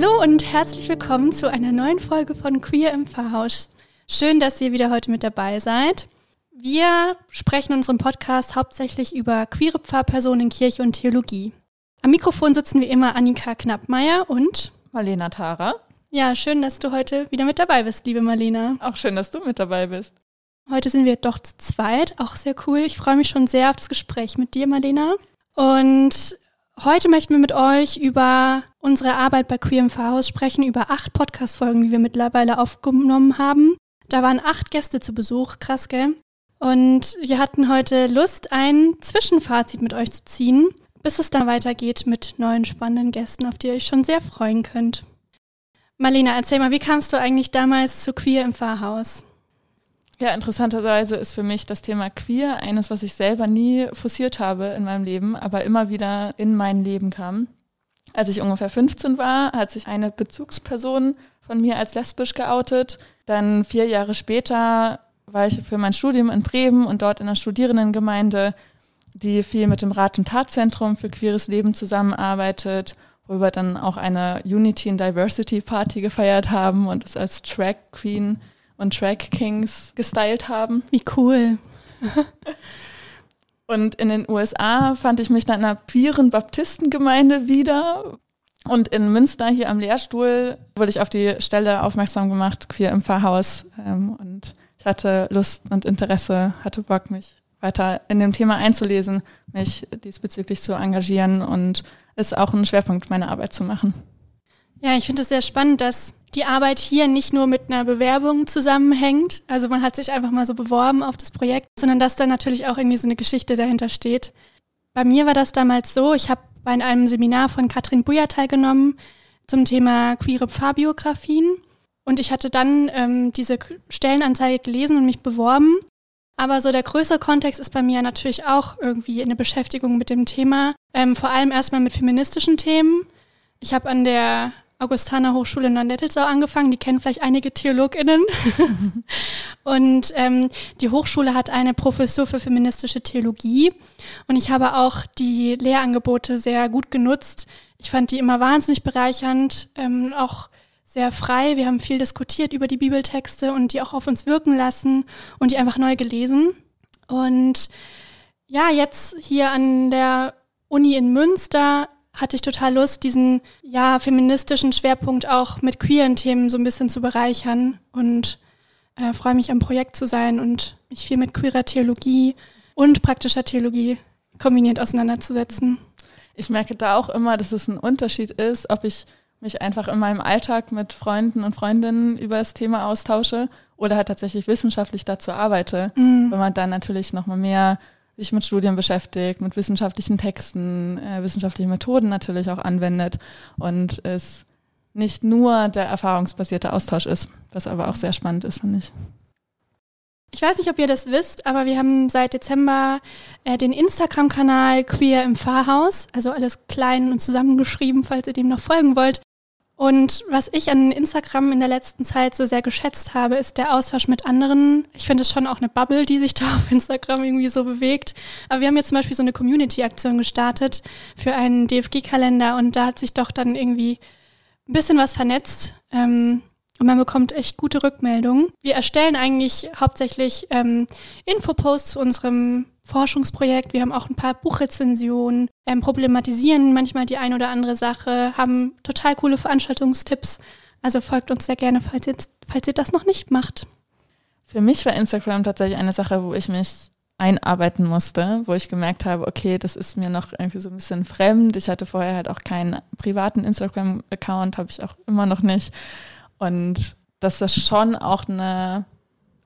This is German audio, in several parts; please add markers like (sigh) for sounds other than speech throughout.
Hallo und herzlich willkommen zu einer neuen Folge von Queer im Pfarrhaus. Schön, dass ihr wieder heute mit dabei seid. Wir sprechen in unserem Podcast hauptsächlich über queere Pfarrpersonen in Kirche und Theologie. Am Mikrofon sitzen wie immer Annika Knappmeier und Marlena Tara. Ja, schön, dass du heute wieder mit dabei bist, liebe Marlena. Auch schön, dass du mit dabei bist. Heute sind wir doch zu zweit, auch sehr cool. Ich freue mich schon sehr auf das Gespräch mit dir, Marlena. Und heute möchten wir mit euch über unsere Arbeit bei Queer im Pfarrhaus sprechen, über acht Podcast-Folgen, die wir mittlerweile aufgenommen haben. Da waren acht Gäste zu Besuch, krass, gell? Und wir hatten heute Lust, ein Zwischenfazit mit euch zu ziehen, bis es dann weitergeht mit neuen spannenden Gästen, auf die ihr euch schon sehr freuen könnt. Marlena, erzähl mal, wie kamst du eigentlich damals zu Queer im Pfarrhaus? Ja, interessanterweise ist für mich das Thema Queer eines, was ich selber nie forciert habe in meinem Leben, aber immer wieder in mein Leben kam. Als ich ungefähr 15 war, hat sich eine Bezugsperson von mir als lesbisch geoutet. Dann vier Jahre später war ich für mein Studium in Bremen und dort in einer Studierendengemeinde, die viel mit dem Rat- und Tatzentrum für queeres Leben zusammenarbeitet, wo wir dann auch eine Unity and Diversity Party gefeiert haben und es als Track Queen und Drag Kings gestylt haben. Wie cool. (laughs) und in den USA fand ich mich dann in einer queeren Baptistengemeinde wieder. Und in Münster hier am Lehrstuhl wurde ich auf die Stelle aufmerksam gemacht, queer im Pfarrhaus. Ähm, und ich hatte Lust und Interesse, hatte Bock, mich weiter in dem Thema einzulesen, mich diesbezüglich zu engagieren und es auch ein Schwerpunkt meiner Arbeit zu machen. Ja, ich finde es sehr spannend, dass die Arbeit hier nicht nur mit einer Bewerbung zusammenhängt, also man hat sich einfach mal so beworben auf das Projekt, sondern dass da natürlich auch irgendwie so eine Geschichte dahinter steht. Bei mir war das damals so, ich habe bei einem Seminar von Katrin Buja teilgenommen zum Thema queere Pfarrbiografien und ich hatte dann ähm, diese Stellenanzeige gelesen und mich beworben. Aber so der größere Kontext ist bei mir natürlich auch irgendwie eine Beschäftigung mit dem Thema, ähm, vor allem erstmal mit feministischen Themen. Ich habe an der Augustaner Hochschule in Neunettelsau angefangen. Die kennen vielleicht einige TheologInnen. (laughs) und ähm, die Hochschule hat eine Professur für feministische Theologie. Und ich habe auch die Lehrangebote sehr gut genutzt. Ich fand die immer wahnsinnig bereichernd, ähm, auch sehr frei. Wir haben viel diskutiert über die Bibeltexte und die auch auf uns wirken lassen und die einfach neu gelesen. Und ja, jetzt hier an der Uni in Münster hatte ich total Lust, diesen ja feministischen Schwerpunkt auch mit queeren Themen so ein bisschen zu bereichern und äh, freue mich am Projekt zu sein und mich viel mit queerer Theologie und praktischer Theologie kombiniert auseinanderzusetzen. Ich merke da auch immer, dass es ein Unterschied ist, ob ich mich einfach in meinem Alltag mit Freunden und Freundinnen über das Thema austausche oder halt tatsächlich wissenschaftlich dazu arbeite, mhm. wenn man dann natürlich nochmal mehr sich mit Studien beschäftigt, mit wissenschaftlichen Texten, äh, wissenschaftliche Methoden natürlich auch anwendet und es nicht nur der erfahrungsbasierte Austausch ist, was aber auch sehr spannend ist, finde ich. Ich weiß nicht, ob ihr das wisst, aber wir haben seit Dezember äh, den Instagram-Kanal Queer im Pfarrhaus, also alles klein und zusammengeschrieben, falls ihr dem noch folgen wollt. Und was ich an Instagram in der letzten Zeit so sehr geschätzt habe, ist der Austausch mit anderen. Ich finde es schon auch eine Bubble, die sich da auf Instagram irgendwie so bewegt. Aber wir haben jetzt zum Beispiel so eine Community-Aktion gestartet für einen DFG-Kalender und da hat sich doch dann irgendwie ein bisschen was vernetzt. Ähm, und man bekommt echt gute Rückmeldungen. Wir erstellen eigentlich hauptsächlich ähm, Infoposts zu unserem Forschungsprojekt. Wir haben auch ein paar Buchrezensionen, ähm, problematisieren manchmal die ein oder andere Sache, haben total coole Veranstaltungstipps. Also folgt uns sehr gerne, falls ihr, falls ihr das noch nicht macht. Für mich war Instagram tatsächlich eine Sache, wo ich mich einarbeiten musste, wo ich gemerkt habe, okay, das ist mir noch irgendwie so ein bisschen fremd. Ich hatte vorher halt auch keinen privaten Instagram-Account, habe ich auch immer noch nicht. Und dass das schon auch eine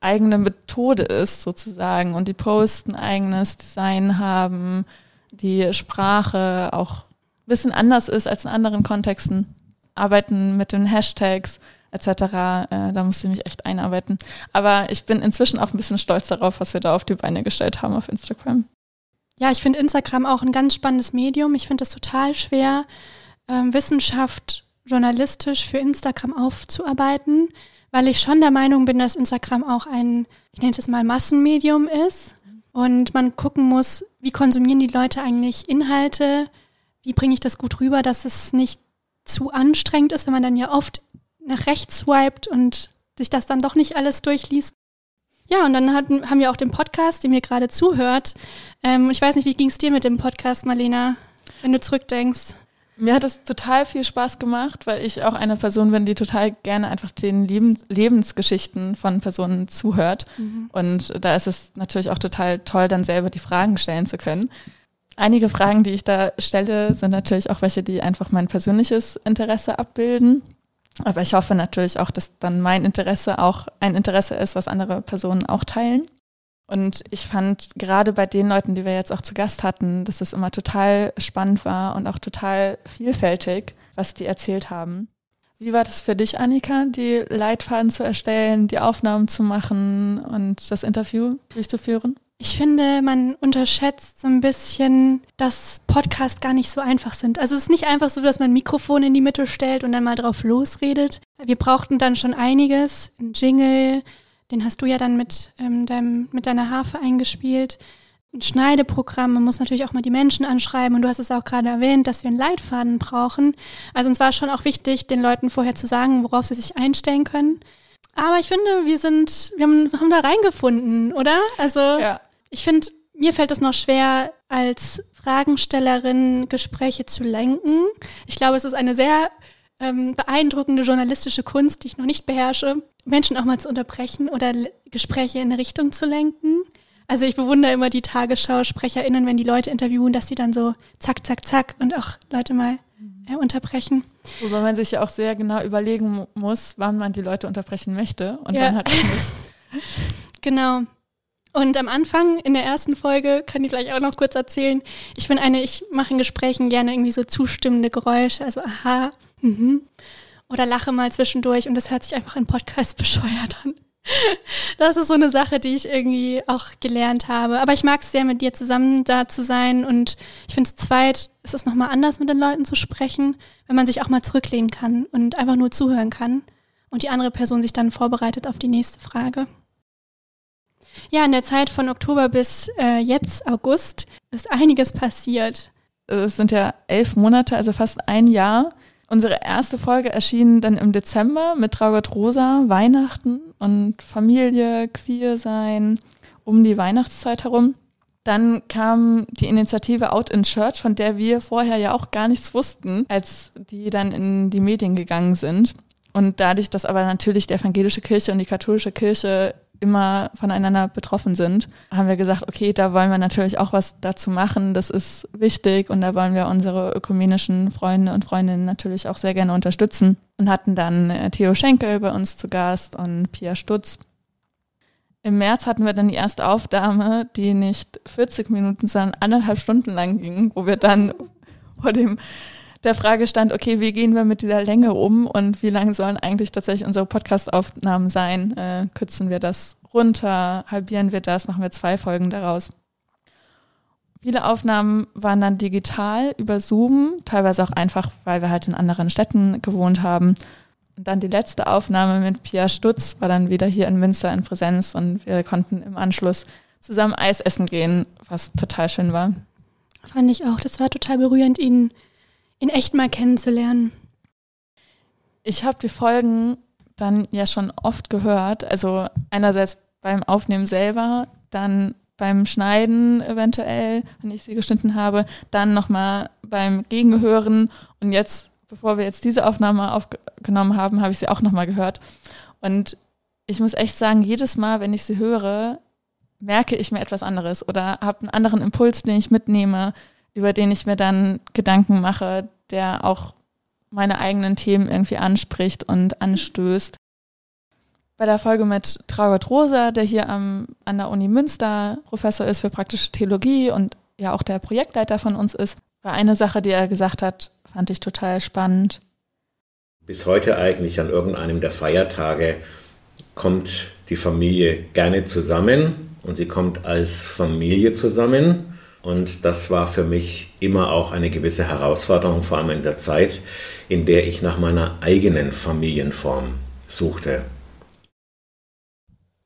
eigene Methode ist, sozusagen. Und die Posts ein eigenes Design haben, die Sprache auch ein bisschen anders ist als in anderen Kontexten. Arbeiten mit den Hashtags etc. Äh, da musste ich mich echt einarbeiten. Aber ich bin inzwischen auch ein bisschen stolz darauf, was wir da auf die Beine gestellt haben auf Instagram. Ja, ich finde Instagram auch ein ganz spannendes Medium. Ich finde es total schwer, ähm, Wissenschaft journalistisch für Instagram aufzuarbeiten, weil ich schon der Meinung bin, dass Instagram auch ein, ich nenne es jetzt mal Massenmedium ist und man gucken muss, wie konsumieren die Leute eigentlich Inhalte, wie bringe ich das gut rüber, dass es nicht zu anstrengend ist, wenn man dann ja oft nach rechts swiped und sich das dann doch nicht alles durchliest. Ja, und dann hatten, haben wir auch den Podcast, dem ihr gerade zuhört. Ähm, ich weiß nicht, wie ging es dir mit dem Podcast, Marlena, wenn du zurückdenkst? Mir hat es total viel Spaß gemacht, weil ich auch eine Person bin, die total gerne einfach den Leben, Lebensgeschichten von Personen zuhört. Mhm. Und da ist es natürlich auch total toll, dann selber die Fragen stellen zu können. Einige Fragen, die ich da stelle, sind natürlich auch welche, die einfach mein persönliches Interesse abbilden. Aber ich hoffe natürlich auch, dass dann mein Interesse auch ein Interesse ist, was andere Personen auch teilen. Und ich fand gerade bei den Leuten, die wir jetzt auch zu Gast hatten, dass es immer total spannend war und auch total vielfältig, was die erzählt haben. Wie war das für dich, Annika, die Leitfaden zu erstellen, die Aufnahmen zu machen und das Interview durchzuführen? Ich finde, man unterschätzt so ein bisschen, dass Podcasts gar nicht so einfach sind. Also es ist nicht einfach so, dass man ein Mikrofon in die Mitte stellt und dann mal drauf losredet. Wir brauchten dann schon einiges, ein Jingle, den hast du ja dann mit, ähm, deinem, mit deiner Harfe eingespielt. Ein Schneideprogramm, man muss natürlich auch mal die Menschen anschreiben und du hast es auch gerade erwähnt, dass wir einen Leitfaden brauchen. Also uns war schon auch wichtig, den Leuten vorher zu sagen, worauf sie sich einstellen können. Aber ich finde, wir sind, wir haben, haben da reingefunden, oder? Also ja. ich finde, mir fällt es noch schwer, als Fragenstellerin Gespräche zu lenken. Ich glaube, es ist eine sehr ähm, beeindruckende journalistische Kunst, die ich noch nicht beherrsche, Menschen auch mal zu unterbrechen oder Gespräche in eine Richtung zu lenken. Also ich bewundere immer die Tagesschau-SprecherInnen, wenn die Leute interviewen, dass sie dann so zack, zack, zack und auch Leute mal äh, unterbrechen. Wobei man sich ja auch sehr genau überlegen muss, wann man die Leute unterbrechen möchte und ja. wann halt auch nicht. (laughs) genau. Und am Anfang in der ersten Folge kann ich gleich auch noch kurz erzählen. Ich bin eine, ich mache in Gesprächen gerne irgendwie so zustimmende Geräusche, also aha, mhm. Oder lache mal zwischendurch und das hört sich einfach in Podcast (laughs) bescheuert an. Das ist so eine Sache, die ich irgendwie auch gelernt habe. Aber ich mag es sehr, mit dir zusammen da zu sein. Und ich finde, zu zweit ist es nochmal anders, mit den Leuten zu sprechen, wenn man sich auch mal zurücklehnen kann und einfach nur zuhören kann. Und die andere Person sich dann vorbereitet auf die nächste Frage. Ja, in der Zeit von Oktober bis äh, jetzt August ist einiges passiert. Es sind ja elf Monate, also fast ein Jahr. Unsere erste Folge erschien dann im Dezember mit Traugott Rosa, Weihnachten und Familie, Queer sein, um die Weihnachtszeit herum. Dann kam die Initiative Out in Church, von der wir vorher ja auch gar nichts wussten, als die dann in die Medien gegangen sind. Und dadurch, dass aber natürlich die evangelische Kirche und die katholische Kirche immer voneinander betroffen sind, haben wir gesagt, okay, da wollen wir natürlich auch was dazu machen. Das ist wichtig und da wollen wir unsere ökumenischen Freunde und Freundinnen natürlich auch sehr gerne unterstützen und hatten dann äh, Theo Schenkel bei uns zu Gast und Pia Stutz. Im März hatten wir dann die erste Aufnahme, die nicht 40 Minuten, sondern anderthalb Stunden lang ging, wo wir dann vor dem der Frage stand, okay, wie gehen wir mit dieser Länge um und wie lang sollen eigentlich tatsächlich unsere Podcast-Aufnahmen sein? Äh, kürzen wir das runter, halbieren wir das, machen wir zwei Folgen daraus? Viele Aufnahmen waren dann digital über Zoom, teilweise auch einfach, weil wir halt in anderen Städten gewohnt haben. Und dann die letzte Aufnahme mit Pia Stutz war dann wieder hier in Münster in Präsenz und wir konnten im Anschluss zusammen Eis essen gehen, was total schön war. Fand ich auch. Das war total berührend, ihn echt mal kennenzulernen? Ich habe die Folgen dann ja schon oft gehört. Also einerseits beim Aufnehmen selber, dann beim Schneiden eventuell, wenn ich sie geschnitten habe, dann nochmal beim Gegenhören und jetzt, bevor wir jetzt diese Aufnahme aufgenommen haben, habe ich sie auch nochmal gehört. Und ich muss echt sagen, jedes Mal, wenn ich sie höre, merke ich mir etwas anderes oder habe einen anderen Impuls, den ich mitnehme, über den ich mir dann Gedanken mache, der auch meine eigenen Themen irgendwie anspricht und anstößt. Bei der Folge mit Traugott Rosa, der hier am, an der Uni Münster Professor ist für praktische Theologie und ja auch der Projektleiter von uns ist, war eine Sache, die er gesagt hat, fand ich total spannend. Bis heute eigentlich an irgendeinem der Feiertage kommt die Familie gerne zusammen und sie kommt als Familie zusammen und das war für mich immer auch eine gewisse Herausforderung, vor allem in der Zeit, in der ich nach meiner eigenen Familienform suchte.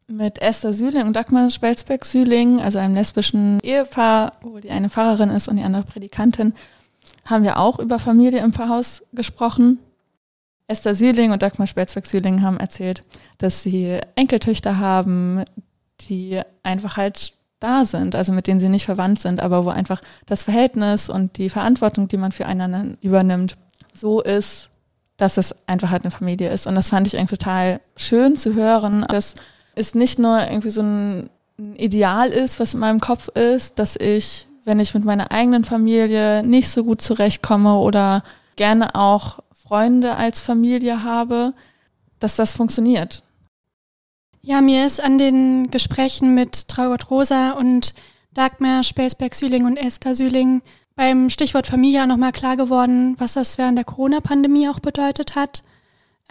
Mit Esther Sühling und Dagmar Spelzbeck-Sühling, also einem lesbischen Ehepaar, wo die eine Pfarrerin ist und die andere Predikantin, haben wir auch über Familie im Pfarrhaus gesprochen. Esther Sühling und Dagmar Spätzberg-Sühling haben erzählt, dass sie Enkeltöchter haben, die einfach halt da sind, also mit denen sie nicht verwandt sind, aber wo einfach das Verhältnis und die Verantwortung, die man füreinander übernimmt, so ist, dass es einfach halt eine Familie ist. Und das fand ich eigentlich total schön zu hören, dass es nicht nur irgendwie so ein Ideal ist, was in meinem Kopf ist, dass ich, wenn ich mit meiner eigenen Familie nicht so gut zurechtkomme oder gerne auch Freunde als Familie habe, dass das funktioniert. Ja, mir ist an den Gesprächen mit Traugott Rosa und Dagmar Spelsberg-Süling und Esther Süling beim Stichwort Familie nochmal klar geworden, was das während der Corona-Pandemie auch bedeutet hat.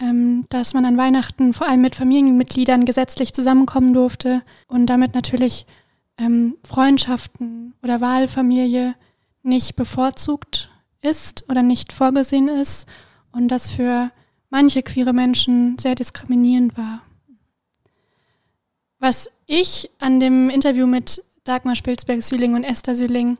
Ähm, dass man an Weihnachten vor allem mit Familienmitgliedern gesetzlich zusammenkommen durfte und damit natürlich ähm, Freundschaften oder Wahlfamilie nicht bevorzugt ist oder nicht vorgesehen ist und das für manche queere Menschen sehr diskriminierend war. Was ich an dem Interview mit Dagmar Spilzberg-Süling und Esther Süling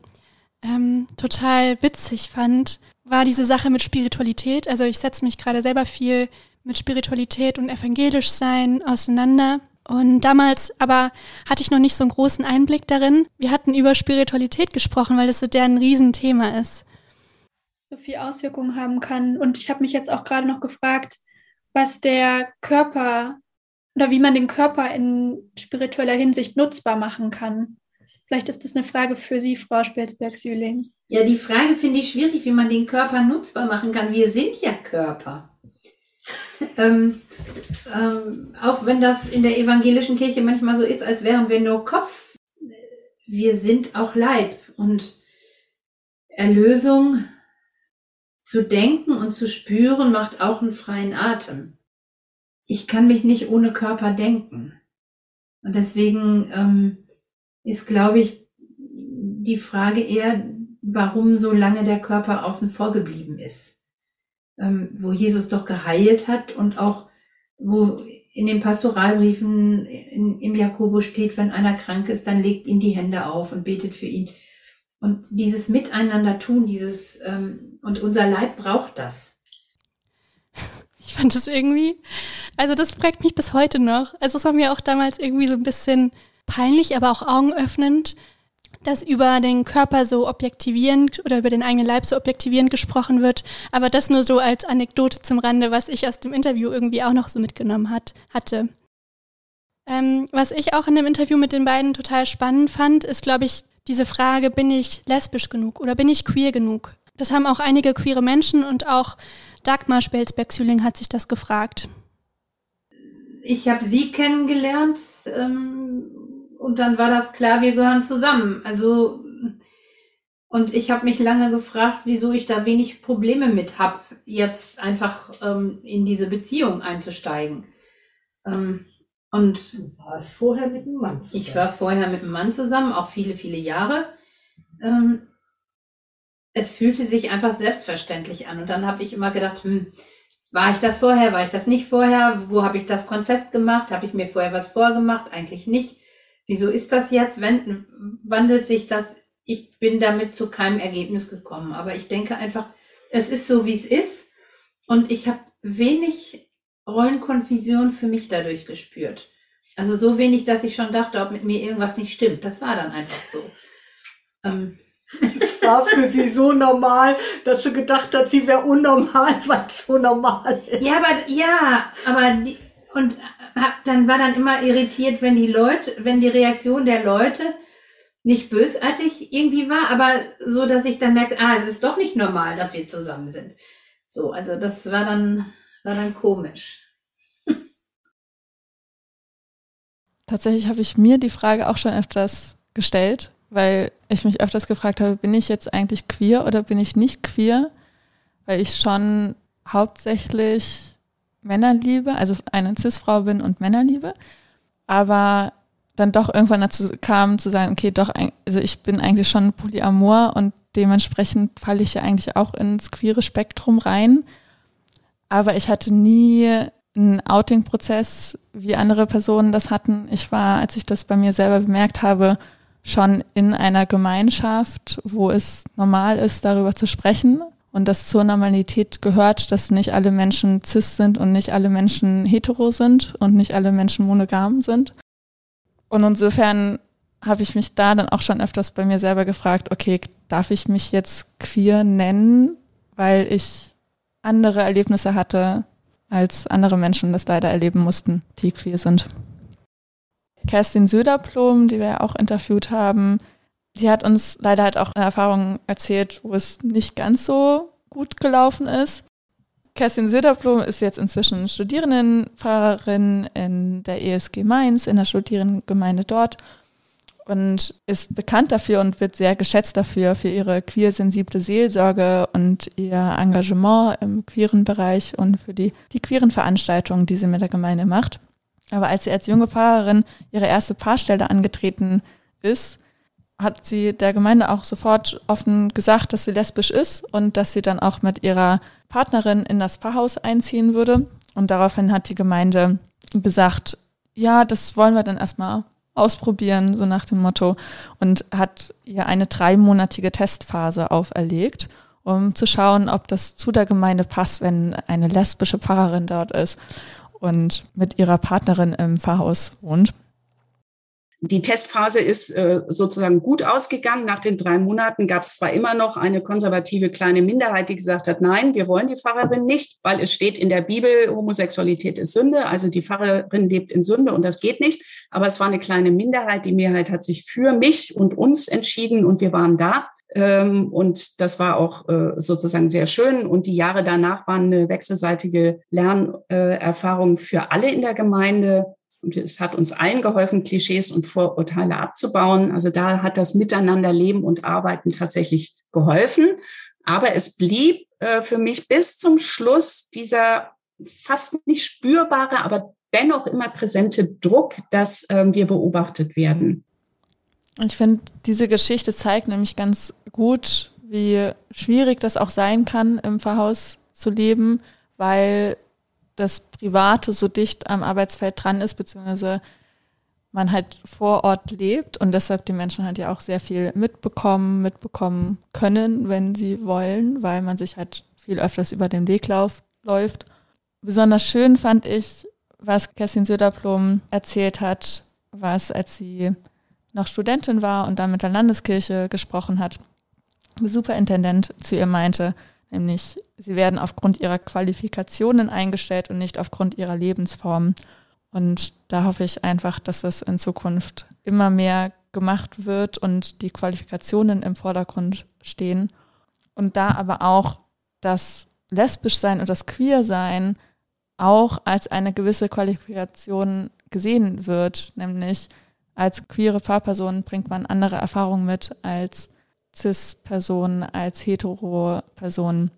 ähm, total witzig fand, war diese Sache mit Spiritualität. Also ich setze mich gerade selber viel mit Spiritualität und evangelisch sein auseinander. Und damals aber hatte ich noch nicht so einen großen Einblick darin. Wir hatten über Spiritualität gesprochen, weil das so deren Riesenthema ist. So viel Auswirkungen haben kann. Und ich habe mich jetzt auch gerade noch gefragt, was der Körper oder wie man den Körper in spiritueller Hinsicht nutzbar machen kann. Vielleicht ist das eine Frage für Sie, Frau Spelsberg-Sühling. Ja, die Frage finde ich schwierig, wie man den Körper nutzbar machen kann. Wir sind ja Körper. (laughs) ähm, ähm, auch wenn das in der evangelischen Kirche manchmal so ist, als wären wir nur Kopf, wir sind auch Leib. Und Erlösung zu denken und zu spüren macht auch einen freien Atem ich kann mich nicht ohne Körper denken. Und deswegen ähm, ist, glaube ich, die Frage eher, warum so lange der Körper außen vor geblieben ist. Ähm, wo Jesus doch geheilt hat und auch wo in den Pastoralbriefen in, im Jakobus steht, wenn einer krank ist, dann legt ihm die Hände auf und betet für ihn. Und dieses Miteinander tun, dieses, ähm, und unser Leib braucht das. Fand es irgendwie, also das prägt mich bis heute noch. Also es war mir auch damals irgendwie so ein bisschen peinlich, aber auch augenöffnend, dass über den Körper so objektivierend oder über den eigenen Leib so objektivierend gesprochen wird. Aber das nur so als Anekdote zum Rande, was ich aus dem Interview irgendwie auch noch so mitgenommen hat, hatte. Ähm, was ich auch in dem Interview mit den beiden total spannend fand, ist, glaube ich, diese Frage, bin ich lesbisch genug oder bin ich queer genug? Das haben auch einige queere Menschen und auch Dagmar Spelsberg-Süling hat sich das gefragt. Ich habe sie kennengelernt ähm, und dann war das klar, wir gehören zusammen. Also und ich habe mich lange gefragt, wieso ich da wenig Probleme mit habe, jetzt einfach ähm, in diese Beziehung einzusteigen. Ähm, und du warst vorher mit einem Mann zusammen. Ich war vorher mit einem Mann zusammen, auch viele, viele Jahre. Ähm, es fühlte sich einfach selbstverständlich an. Und dann habe ich immer gedacht, hm, war ich das vorher, war ich das nicht vorher? Wo habe ich das dran festgemacht? Habe ich mir vorher was vorgemacht? Eigentlich nicht. Wieso ist das jetzt? Wenn, wandelt sich das? Ich bin damit zu keinem Ergebnis gekommen. Aber ich denke einfach, es ist so, wie es ist. Und ich habe wenig Rollenkonfusion für mich dadurch gespürt. Also so wenig, dass ich schon dachte, ob mit mir irgendwas nicht stimmt. Das war dann einfach so. Ähm, (laughs) war für sie so normal, dass sie gedacht hat, sie wäre unnormal, (laughs) weil es so normal ist. Ja, aber ja, aber die, und hab, dann war dann immer irritiert, wenn die Leute, wenn die Reaktion der Leute nicht bösartig irgendwie war, aber so, dass ich dann merkte, ah, es ist doch nicht normal, dass wir zusammen sind. So, also das war dann, war dann komisch. Tatsächlich habe ich mir die Frage auch schon öfters gestellt, weil ich mich öfters gefragt habe, bin ich jetzt eigentlich queer oder bin ich nicht queer? Weil ich schon hauptsächlich Männer liebe, also eine Cis-Frau bin und Männer liebe, aber dann doch irgendwann dazu kam zu sagen, okay, doch, also ich bin eigentlich schon Polyamor und dementsprechend falle ich ja eigentlich auch ins queere Spektrum rein. Aber ich hatte nie einen Outing-Prozess, wie andere Personen das hatten. Ich war, als ich das bei mir selber bemerkt habe, schon in einer Gemeinschaft, wo es normal ist, darüber zu sprechen und dass zur Normalität gehört, dass nicht alle Menschen cis sind und nicht alle Menschen hetero sind und nicht alle Menschen monogam sind. Und insofern habe ich mich da dann auch schon öfters bei mir selber gefragt, okay, darf ich mich jetzt queer nennen, weil ich andere Erlebnisse hatte, als andere Menschen das leider erleben mussten, die queer sind. Kerstin Söderblom, die wir ja auch interviewt haben, die hat uns leider halt auch eine Erfahrung erzählt, wo es nicht ganz so gut gelaufen ist. Kerstin Söderblom ist jetzt inzwischen Studierendenfahrerin in der ESG Mainz, in der Studierendengemeinde dort und ist bekannt dafür und wird sehr geschätzt dafür, für ihre queersensible Seelsorge und ihr Engagement im queeren Bereich und für die, die queeren Veranstaltungen, die sie mit der Gemeinde macht. Aber als sie als junge Pfarrerin ihre erste Pfarrstelle angetreten ist, hat sie der Gemeinde auch sofort offen gesagt, dass sie lesbisch ist und dass sie dann auch mit ihrer Partnerin in das Pfarrhaus einziehen würde. Und daraufhin hat die Gemeinde gesagt, ja, das wollen wir dann erstmal ausprobieren, so nach dem Motto, und hat ihr eine dreimonatige Testphase auferlegt, um zu schauen, ob das zu der Gemeinde passt, wenn eine lesbische Pfarrerin dort ist und mit ihrer Partnerin im Pfarrhaus wohnt. Die Testphase ist äh, sozusagen gut ausgegangen. Nach den drei Monaten gab es zwar immer noch eine konservative kleine Minderheit, die gesagt hat, nein, wir wollen die Pfarrerin nicht, weil es steht in der Bibel, Homosexualität ist Sünde, also die Pfarrerin lebt in Sünde und das geht nicht. Aber es war eine kleine Minderheit. Die Mehrheit hat sich für mich und uns entschieden und wir waren da. Ähm, und das war auch äh, sozusagen sehr schön. Und die Jahre danach waren eine wechselseitige Lernerfahrung für alle in der Gemeinde. Und es hat uns allen geholfen, Klischees und Vorurteile abzubauen. Also da hat das Miteinander Leben und Arbeiten tatsächlich geholfen. Aber es blieb äh, für mich bis zum Schluss dieser fast nicht spürbare, aber dennoch immer präsente Druck, dass ähm, wir beobachtet werden. Ich finde, diese Geschichte zeigt nämlich ganz gut, wie schwierig das auch sein kann, im Pfarrhaus zu leben, weil das Private so dicht am Arbeitsfeld dran ist, beziehungsweise man halt vor Ort lebt und deshalb die Menschen halt ja auch sehr viel mitbekommen, mitbekommen können, wenn sie wollen, weil man sich halt viel öfters über den Weg lauf, läuft. Besonders schön fand ich, was Kerstin Söderblom erzählt hat, was als sie noch Studentin war und dann mit der Landeskirche gesprochen hat, Superintendent zu ihr meinte, nämlich sie werden aufgrund ihrer Qualifikationen eingestellt und nicht aufgrund ihrer Lebensform. Und da hoffe ich einfach, dass das in Zukunft immer mehr gemacht wird und die Qualifikationen im Vordergrund stehen. Und da aber auch das lesbisch sein und das queer sein auch als eine gewisse Qualifikation gesehen wird, nämlich als queere Fahrperson bringt man andere Erfahrungen mit als Cis-Person, als Hetero-Person.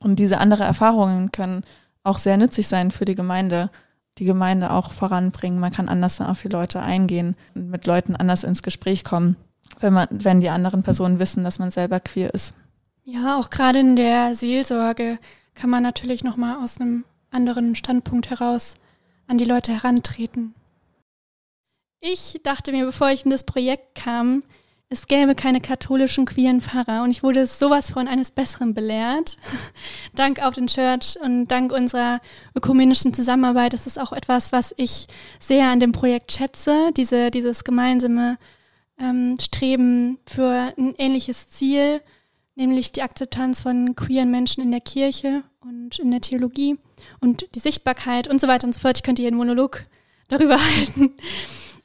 Und diese anderen Erfahrungen können auch sehr nützlich sein für die Gemeinde, die Gemeinde auch voranbringen. Man kann anders auf die Leute eingehen und mit Leuten anders ins Gespräch kommen, wenn, man, wenn die anderen Personen wissen, dass man selber queer ist. Ja, auch gerade in der Seelsorge kann man natürlich nochmal aus einem anderen Standpunkt heraus an die Leute herantreten. Ich dachte mir, bevor ich in das Projekt kam, es gäbe keine katholischen queeren Pfarrer und ich wurde sowas von eines Besseren belehrt. (laughs) dank auf den Church und dank unserer ökumenischen Zusammenarbeit. Das ist auch etwas, was ich sehr an dem Projekt schätze, diese, dieses gemeinsame ähm, Streben für ein ähnliches Ziel, nämlich die Akzeptanz von queeren Menschen in der Kirche und in der Theologie und die Sichtbarkeit und so weiter und so fort. Ich könnte hier einen Monolog (laughs) darüber halten.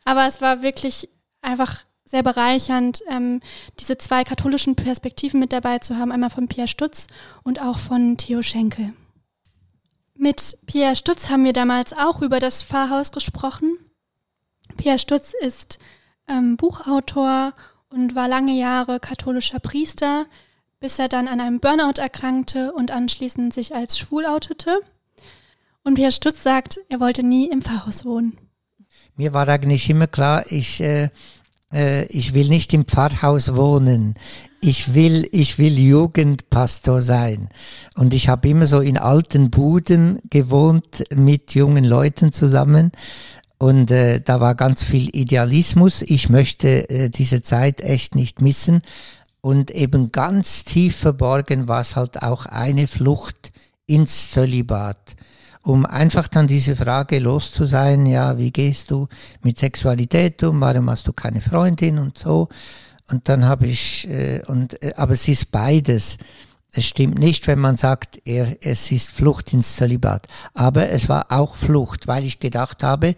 Aber es war wirklich einfach sehr bereichernd, ähm, diese zwei katholischen Perspektiven mit dabei zu haben, einmal von Pierre Stutz und auch von Theo Schenkel. Mit Pierre Stutz haben wir damals auch über das Pfarrhaus gesprochen. Pierre Stutz ist ähm, Buchautor und war lange Jahre katholischer Priester, bis er dann an einem Burnout erkrankte und anschließend sich als schwul outete. Und Pierre Stutz sagt, er wollte nie im Pfarrhaus wohnen mir war eigentlich immer klar, ich, äh, äh, ich will nicht im Pfarrhaus wohnen. Ich will, ich will Jugendpastor sein. Und ich habe immer so in alten Buden gewohnt mit jungen Leuten zusammen. Und äh, da war ganz viel Idealismus. Ich möchte äh, diese Zeit echt nicht missen. Und eben ganz tief verborgen war es halt auch eine Flucht ins Zölibat. Um einfach dann diese Frage los zu sein, ja, wie gehst du mit Sexualität um, warum hast du keine Freundin und so. Und dann habe ich, äh, und, äh, aber es ist beides. Es stimmt nicht, wenn man sagt, er, es ist Flucht ins Zölibat. Aber es war auch Flucht, weil ich gedacht habe,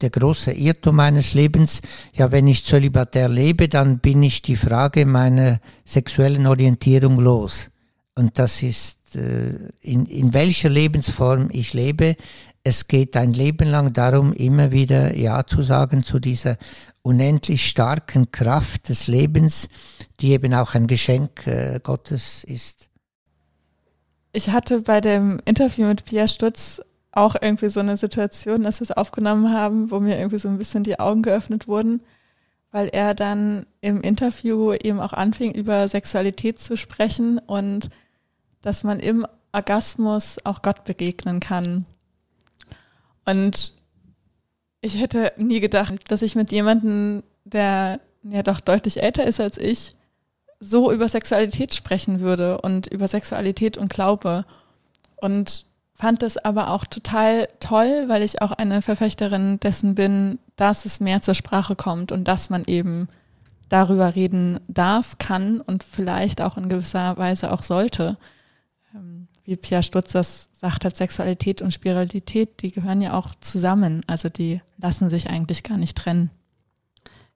der große Irrtum meines Lebens, ja, wenn ich zölibatär lebe, dann bin ich die Frage meiner sexuellen Orientierung los. Und das ist, in, in welcher Lebensform ich lebe, es geht ein Leben lang darum, immer wieder Ja zu sagen zu dieser unendlich starken Kraft des Lebens, die eben auch ein Geschenk äh, Gottes ist. Ich hatte bei dem Interview mit Pia Stutz auch irgendwie so eine Situation, dass wir es aufgenommen haben, wo mir irgendwie so ein bisschen die Augen geöffnet wurden, weil er dann im Interview eben auch anfing, über Sexualität zu sprechen und dass man im Orgasmus auch Gott begegnen kann. Und ich hätte nie gedacht, dass ich mit jemandem, der ja doch deutlich älter ist als ich, so über Sexualität sprechen würde und über Sexualität und Glaube. Und fand das aber auch total toll, weil ich auch eine Verfechterin dessen bin, dass es mehr zur Sprache kommt und dass man eben darüber reden darf, kann und vielleicht auch in gewisser Weise auch sollte. Ähm, wie Pia Stutz das sagt hat, Sexualität und Spiritualität, die gehören ja auch zusammen. Also die lassen sich eigentlich gar nicht trennen.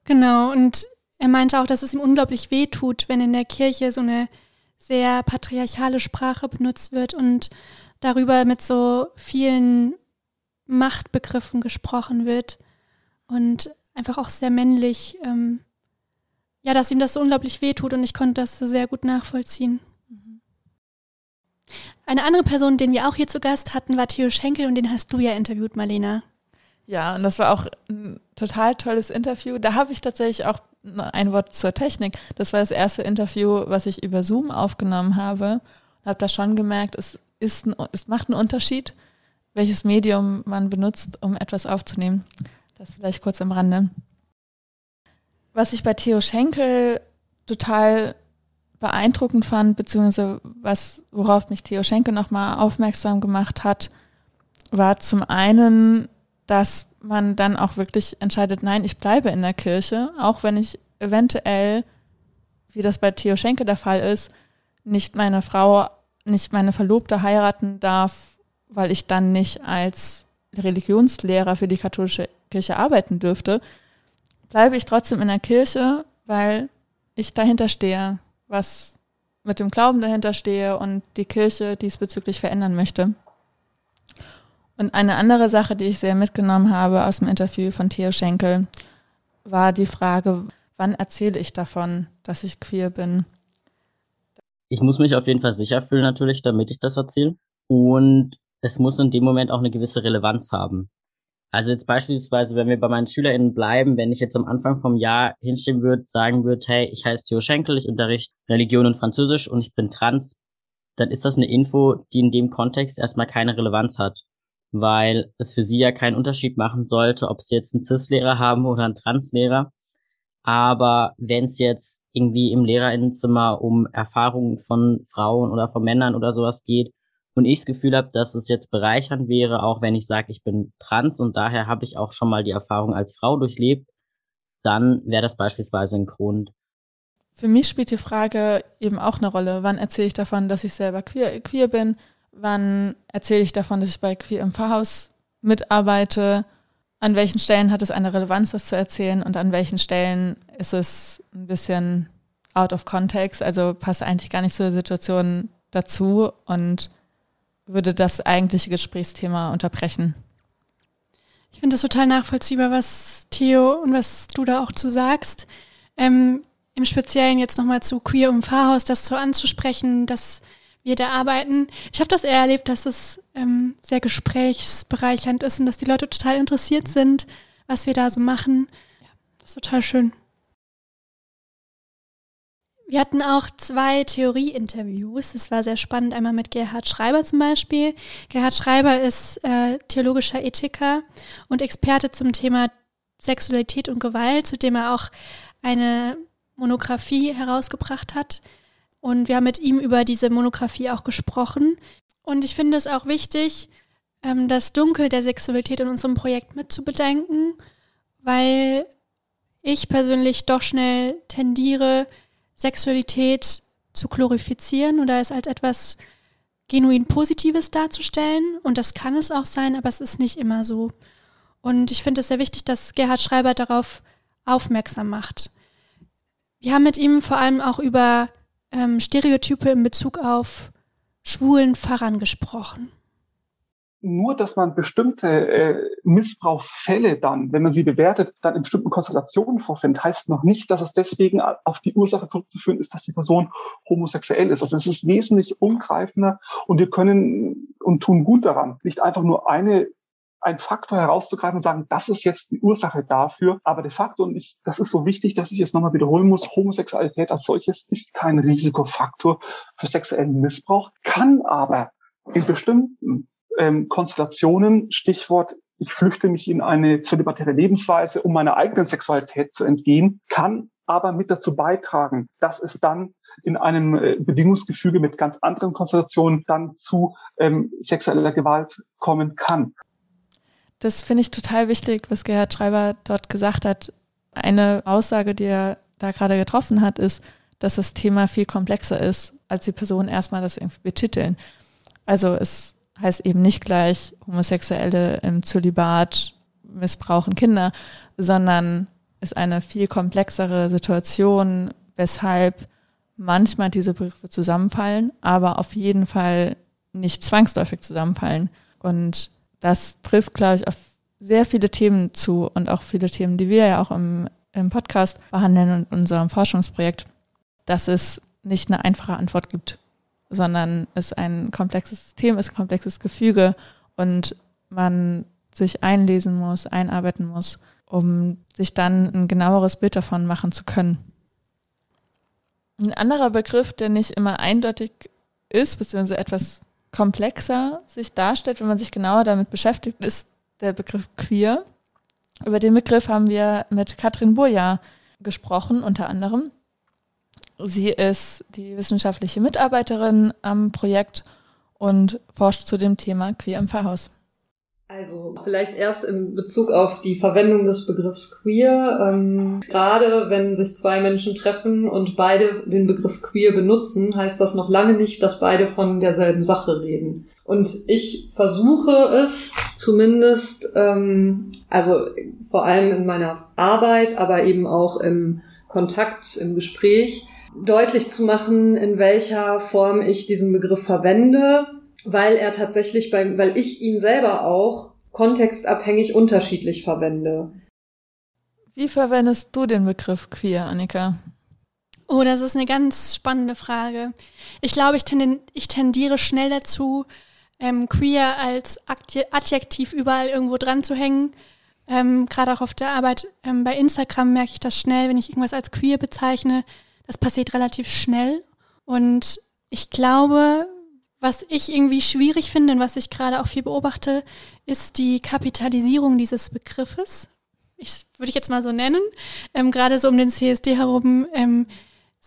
Genau, und er meinte auch, dass es ihm unglaublich weh tut, wenn in der Kirche so eine sehr patriarchale Sprache benutzt wird und darüber mit so vielen Machtbegriffen gesprochen wird und einfach auch sehr männlich. Ähm, ja, dass ihm das so unglaublich wehtut und ich konnte das so sehr gut nachvollziehen. Eine andere Person, den wir auch hier zu Gast hatten, war Theo Schenkel und den hast du ja interviewt, Marlena. Ja, und das war auch ein total tolles Interview. Da habe ich tatsächlich auch ein Wort zur Technik. Das war das erste Interview, was ich über Zoom aufgenommen habe. Und habe da schon gemerkt, es ist ein, es macht einen Unterschied, welches Medium man benutzt, um etwas aufzunehmen. Das vielleicht kurz am Rande. Was ich bei Theo Schenkel total beeindruckend fand, beziehungsweise was, worauf mich Theo Schenkel nochmal aufmerksam gemacht hat, war zum einen, dass man dann auch wirklich entscheidet, nein, ich bleibe in der Kirche, auch wenn ich eventuell, wie das bei Theo Schenkel der Fall ist, nicht meine Frau nicht meine Verlobte heiraten darf, weil ich dann nicht als Religionslehrer für die katholische Kirche arbeiten dürfte, bleibe ich trotzdem in der Kirche, weil ich dahinter stehe, was mit dem Glauben dahinter stehe und die Kirche diesbezüglich verändern möchte. Und eine andere Sache, die ich sehr mitgenommen habe aus dem Interview von Theo Schenkel, war die Frage, wann erzähle ich davon, dass ich queer bin? ich muss mich auf jeden Fall sicher fühlen natürlich, damit ich das erzähle. Und es muss in dem Moment auch eine gewisse Relevanz haben. Also jetzt beispielsweise, wenn wir bei meinen SchülerInnen bleiben, wenn ich jetzt am Anfang vom Jahr hinstehen würde, sagen würde, hey, ich heiße Theo Schenkel, ich unterrichte Religion und Französisch und ich bin trans, dann ist das eine Info, die in dem Kontext erstmal keine Relevanz hat. Weil es für sie ja keinen Unterschied machen sollte, ob sie jetzt einen CIS-Lehrer haben oder einen Trans-Lehrer. Aber wenn es jetzt irgendwie im Lehrerinnenzimmer um Erfahrungen von Frauen oder von Männern oder sowas geht und ich das Gefühl habe, dass es jetzt bereichernd wäre, auch wenn ich sage, ich bin trans und daher habe ich auch schon mal die Erfahrung als Frau durchlebt, dann wäre das beispielsweise ein Grund. Für mich spielt die Frage eben auch eine Rolle. Wann erzähle ich davon, dass ich selber queer, queer bin? Wann erzähle ich davon, dass ich bei Queer im Pfarrhaus mitarbeite? an welchen Stellen hat es eine Relevanz, das zu erzählen und an welchen Stellen ist es ein bisschen out of context, also passt eigentlich gar nicht zur Situation dazu und würde das eigentliche Gesprächsthema unterbrechen. Ich finde es total nachvollziehbar, was Theo und was du da auch zu sagst. Ähm, Im Speziellen jetzt nochmal zu Queer im Pfarrhaus, das so anzusprechen, dass wir da arbeiten. Ich habe das eher erlebt, dass es ähm, sehr gesprächsbereichernd ist und dass die Leute total interessiert sind, was wir da so machen. Ja, das ist total schön. Wir hatten auch zwei Theorie-Interviews. Das war sehr spannend. Einmal mit Gerhard Schreiber zum Beispiel. Gerhard Schreiber ist äh, theologischer Ethiker und Experte zum Thema Sexualität und Gewalt, zu dem er auch eine Monographie herausgebracht hat. Und wir haben mit ihm über diese Monographie auch gesprochen. Und ich finde es auch wichtig, ähm, das Dunkel der Sexualität in unserem Projekt mitzubedenken, weil ich persönlich doch schnell tendiere, Sexualität zu glorifizieren oder es als etwas genuin Positives darzustellen. Und das kann es auch sein, aber es ist nicht immer so. Und ich finde es sehr wichtig, dass Gerhard Schreiber darauf aufmerksam macht. Wir haben mit ihm vor allem auch über ähm, Stereotype in Bezug auf schwulen Pfarrern gesprochen nur, dass man bestimmte äh, Missbrauchsfälle dann, wenn man sie bewertet, dann in bestimmten Konstellationen vorfindet, heißt noch nicht, dass es deswegen auf die Ursache zurückzuführen ist, dass die Person homosexuell ist. Also es ist wesentlich umgreifender und wir können und tun gut daran, nicht einfach nur eine ein Faktor herauszugreifen und sagen, das ist jetzt die Ursache dafür. Aber de facto, und ich, das ist so wichtig, dass ich es nochmal wiederholen muss, Homosexualität als solches ist kein Risikofaktor für sexuellen Missbrauch, kann aber in bestimmten ähm, Konstellationen, Stichwort, ich flüchte mich in eine zölibatäre Lebensweise, um meiner eigenen Sexualität zu entgehen, kann aber mit dazu beitragen, dass es dann in einem äh, Bedingungsgefüge mit ganz anderen Konstellationen dann zu ähm, sexueller Gewalt kommen kann. Das finde ich total wichtig, was Gerhard Schreiber dort gesagt hat. Eine Aussage, die er da gerade getroffen hat, ist, dass das Thema viel komplexer ist, als die Personen erstmal das irgendwie betiteln. Also es heißt eben nicht gleich Homosexuelle im Zölibat missbrauchen Kinder, sondern ist eine viel komplexere Situation, weshalb manchmal diese Begriffe zusammenfallen, aber auf jeden Fall nicht zwangsläufig zusammenfallen. Und das trifft, glaube ich, auf sehr viele Themen zu und auch viele Themen, die wir ja auch im, im Podcast behandeln und unserem Forschungsprojekt, dass es nicht eine einfache Antwort gibt sondern es ein komplexes System ist, komplexes Gefüge und man sich einlesen muss, einarbeiten muss, um sich dann ein genaueres Bild davon machen zu können. Ein anderer Begriff, der nicht immer eindeutig ist, beziehungsweise etwas komplexer sich darstellt, wenn man sich genauer damit beschäftigt, ist der Begriff queer. Über den Begriff haben wir mit Katrin Burja gesprochen, unter anderem. Sie ist die wissenschaftliche Mitarbeiterin am Projekt und forscht zu dem Thema Queer im Pfarrhaus. Also vielleicht erst in Bezug auf die Verwendung des Begriffs queer. Ähm, gerade wenn sich zwei Menschen treffen und beide den Begriff queer benutzen, heißt das noch lange nicht, dass beide von derselben Sache reden. Und ich versuche es zumindest, ähm, also vor allem in meiner Arbeit, aber eben auch im Kontakt, im Gespräch, deutlich zu machen, in welcher Form ich diesen Begriff verwende, weil er tatsächlich beim, weil ich ihn selber auch kontextabhängig unterschiedlich verwende. Wie verwendest du den Begriff queer, Annika? Oh, das ist eine ganz spannende Frage. Ich glaube, ich, tenden, ich tendiere schnell dazu, ähm, queer als Adjektiv überall irgendwo dran zu hängen. Ähm, Gerade auch auf der Arbeit ähm, bei Instagram merke ich das schnell, wenn ich irgendwas als queer bezeichne, das passiert relativ schnell. Und ich glaube, was ich irgendwie schwierig finde und was ich gerade auch viel beobachte, ist die Kapitalisierung dieses Begriffes. Ich würde ich jetzt mal so nennen. Ähm, gerade so um den CSD herum ähm,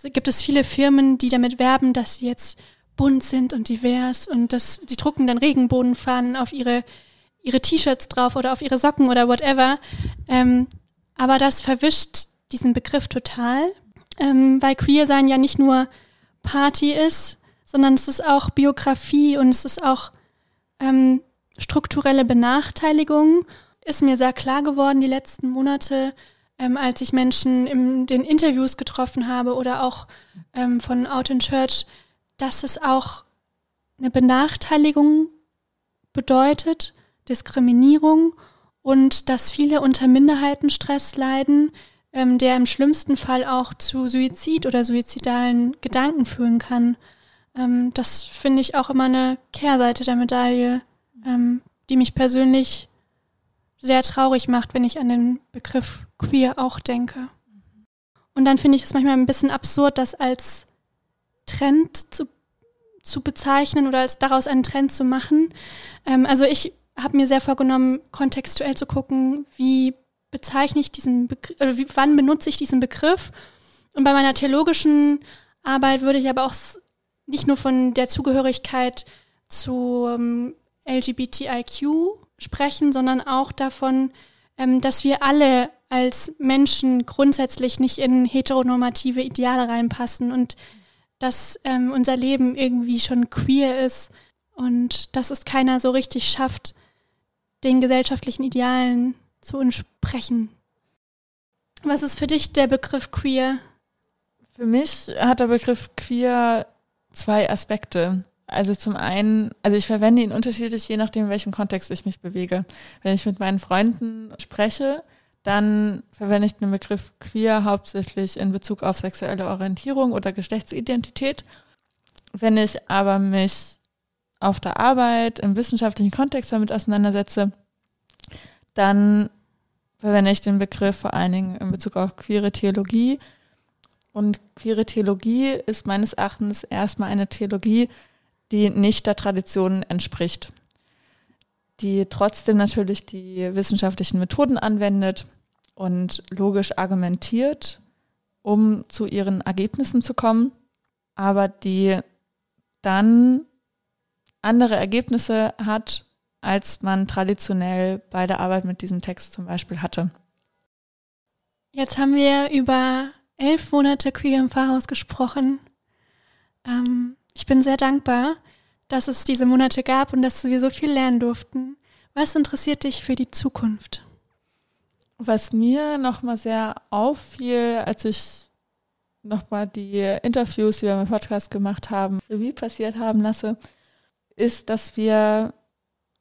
gibt es viele Firmen, die damit werben, dass sie jetzt bunt sind und divers und dass sie drucken dann Regenbogenfahnen auf ihre ihre T-Shirts drauf oder auf ihre Socken oder whatever. Ähm, aber das verwischt diesen Begriff total ähm, weil Queer sein ja nicht nur Party ist, sondern es ist auch Biografie und es ist auch ähm, strukturelle Benachteiligung. Ist mir sehr klar geworden die letzten Monate, ähm, als ich Menschen in den Interviews getroffen habe oder auch ähm, von Out in Church, dass es auch eine Benachteiligung bedeutet, Diskriminierung und dass viele unter Minderheitenstress leiden, ähm, der im schlimmsten Fall auch zu Suizid oder suizidalen Gedanken führen kann. Ähm, das finde ich auch immer eine Kehrseite der Medaille, ähm, die mich persönlich sehr traurig macht, wenn ich an den Begriff queer auch denke. Und dann finde ich es manchmal ein bisschen absurd, das als Trend zu, zu bezeichnen oder als daraus einen Trend zu machen. Ähm, also ich habe mir sehr vorgenommen, kontextuell zu gucken, wie bezeichne ich diesen Begriff, oder wie, wann benutze ich diesen Begriff. Und bei meiner theologischen Arbeit würde ich aber auch nicht nur von der Zugehörigkeit zu ähm, LGBTIQ sprechen, sondern auch davon, ähm, dass wir alle als Menschen grundsätzlich nicht in heteronormative Ideale reinpassen und dass ähm, unser Leben irgendwie schon queer ist und dass es keiner so richtig schafft, den gesellschaftlichen Idealen zu entsprechen. Was ist für dich der Begriff queer? Für mich hat der Begriff queer zwei Aspekte. Also zum einen, also ich verwende ihn unterschiedlich, je nachdem, in welchem Kontext ich mich bewege. Wenn ich mit meinen Freunden spreche, dann verwende ich den Begriff queer hauptsächlich in Bezug auf sexuelle Orientierung oder Geschlechtsidentität. Wenn ich aber mich auf der Arbeit im wissenschaftlichen Kontext damit auseinandersetze, dann verwende ich den Begriff vor allen Dingen in Bezug auf queere Theologie. Und queere Theologie ist meines Erachtens erstmal eine Theologie, die nicht der Tradition entspricht, die trotzdem natürlich die wissenschaftlichen Methoden anwendet, und logisch argumentiert, um zu ihren Ergebnissen zu kommen, aber die dann andere Ergebnisse hat, als man traditionell bei der Arbeit mit diesem Text zum Beispiel hatte. Jetzt haben wir über elf Monate Queer im Pfarrhaus gesprochen. Ähm, ich bin sehr dankbar, dass es diese Monate gab und dass wir so viel lernen durften. Was interessiert dich für die Zukunft? Was mir nochmal sehr auffiel, als ich nochmal die Interviews, die wir im Podcast gemacht haben, Revue passiert haben lasse, ist, dass wir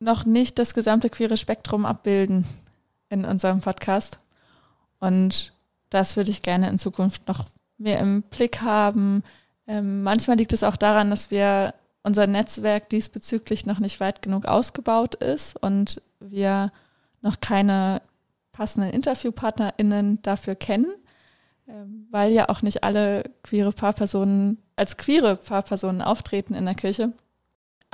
noch nicht das gesamte queere Spektrum abbilden in unserem Podcast. Und das würde ich gerne in Zukunft noch mehr im Blick haben. Ähm, manchmal liegt es auch daran, dass wir unser Netzwerk diesbezüglich noch nicht weit genug ausgebaut ist und wir noch keine passenden InterviewpartnerInnen dafür kennen, ähm, weil ja auch nicht alle queere Paarpersonen als queere Paarpersonen auftreten in der Kirche.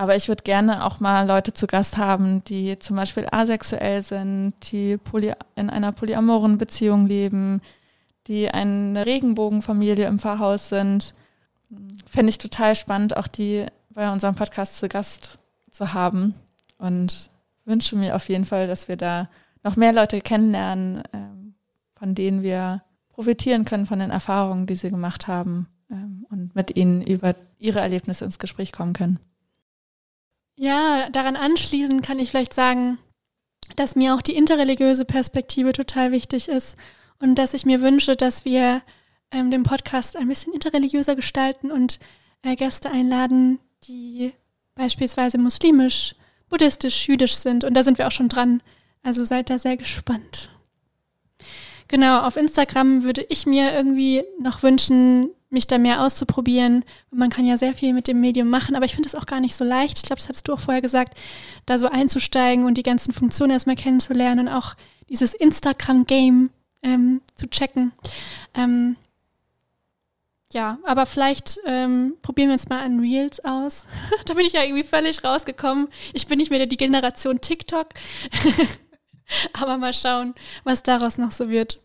Aber ich würde gerne auch mal Leute zu Gast haben, die zum Beispiel asexuell sind, die poly in einer polyamoren Beziehung leben, die eine Regenbogenfamilie im Pfarrhaus sind. Fände ich total spannend, auch die bei unserem Podcast zu Gast zu haben. Und wünsche mir auf jeden Fall, dass wir da noch mehr Leute kennenlernen, ähm, von denen wir profitieren können von den Erfahrungen, die sie gemacht haben ähm, und mit ihnen über ihre Erlebnisse ins Gespräch kommen können. Ja, daran anschließend kann ich vielleicht sagen, dass mir auch die interreligiöse Perspektive total wichtig ist und dass ich mir wünsche, dass wir ähm, den Podcast ein bisschen interreligiöser gestalten und äh, Gäste einladen, die beispielsweise muslimisch, buddhistisch, jüdisch sind. Und da sind wir auch schon dran. Also seid da sehr gespannt. Genau, auf Instagram würde ich mir irgendwie noch wünschen, mich da mehr auszuprobieren. Man kann ja sehr viel mit dem Medium machen, aber ich finde es auch gar nicht so leicht. Ich glaube, das hattest du auch vorher gesagt, da so einzusteigen und die ganzen Funktionen erstmal kennenzulernen und auch dieses Instagram-Game ähm, zu checken. Ähm, ja, aber vielleicht ähm, probieren wir uns mal an Reels aus. (laughs) da bin ich ja irgendwie völlig rausgekommen. Ich bin nicht mehr die Generation TikTok. (laughs) Aber mal schauen, was daraus noch so wird.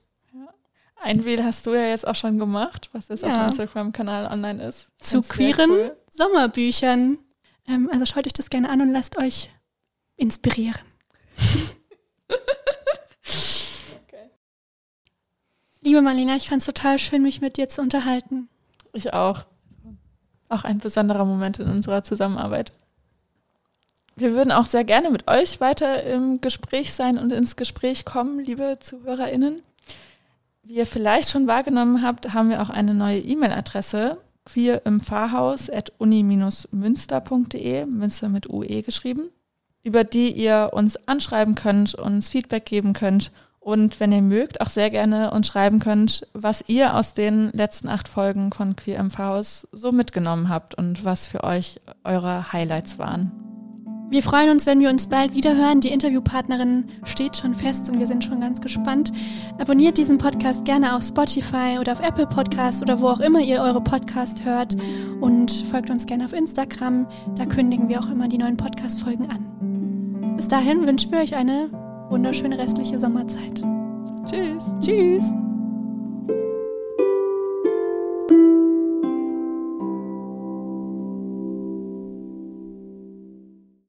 Ein Reel hast du ja jetzt auch schon gemacht, was jetzt ja. auf dem Instagram-Kanal online ist. Zu queeren cool. Sommerbüchern. Ähm, also schaut euch das gerne an und lasst euch inspirieren. okay. (laughs) Liebe Marlena, ich fand es total schön, mich mit dir zu unterhalten. Ich auch. Auch ein besonderer Moment in unserer Zusammenarbeit. Wir würden auch sehr gerne mit euch weiter im Gespräch sein und ins Gespräch kommen, liebe ZuhörerInnen. Wie ihr vielleicht schon wahrgenommen habt, haben wir auch eine neue E-Mail-Adresse, queer im Pfarrhaus at uni-münster.de, Münster mit UE geschrieben, über die ihr uns anschreiben könnt, uns Feedback geben könnt und wenn ihr mögt, auch sehr gerne uns schreiben könnt, was ihr aus den letzten acht Folgen von Queer im Pfarrhaus so mitgenommen habt und was für euch eure Highlights waren. Wir freuen uns, wenn wir uns bald wieder hören. Die Interviewpartnerin steht schon fest und wir sind schon ganz gespannt. Abonniert diesen Podcast gerne auf Spotify oder auf Apple Podcast oder wo auch immer ihr eure Podcast hört und folgt uns gerne auf Instagram. Da kündigen wir auch immer die neuen Podcast-Folgen an. Bis dahin wünschen wir euch eine wunderschöne restliche Sommerzeit. Tschüss. Tschüss.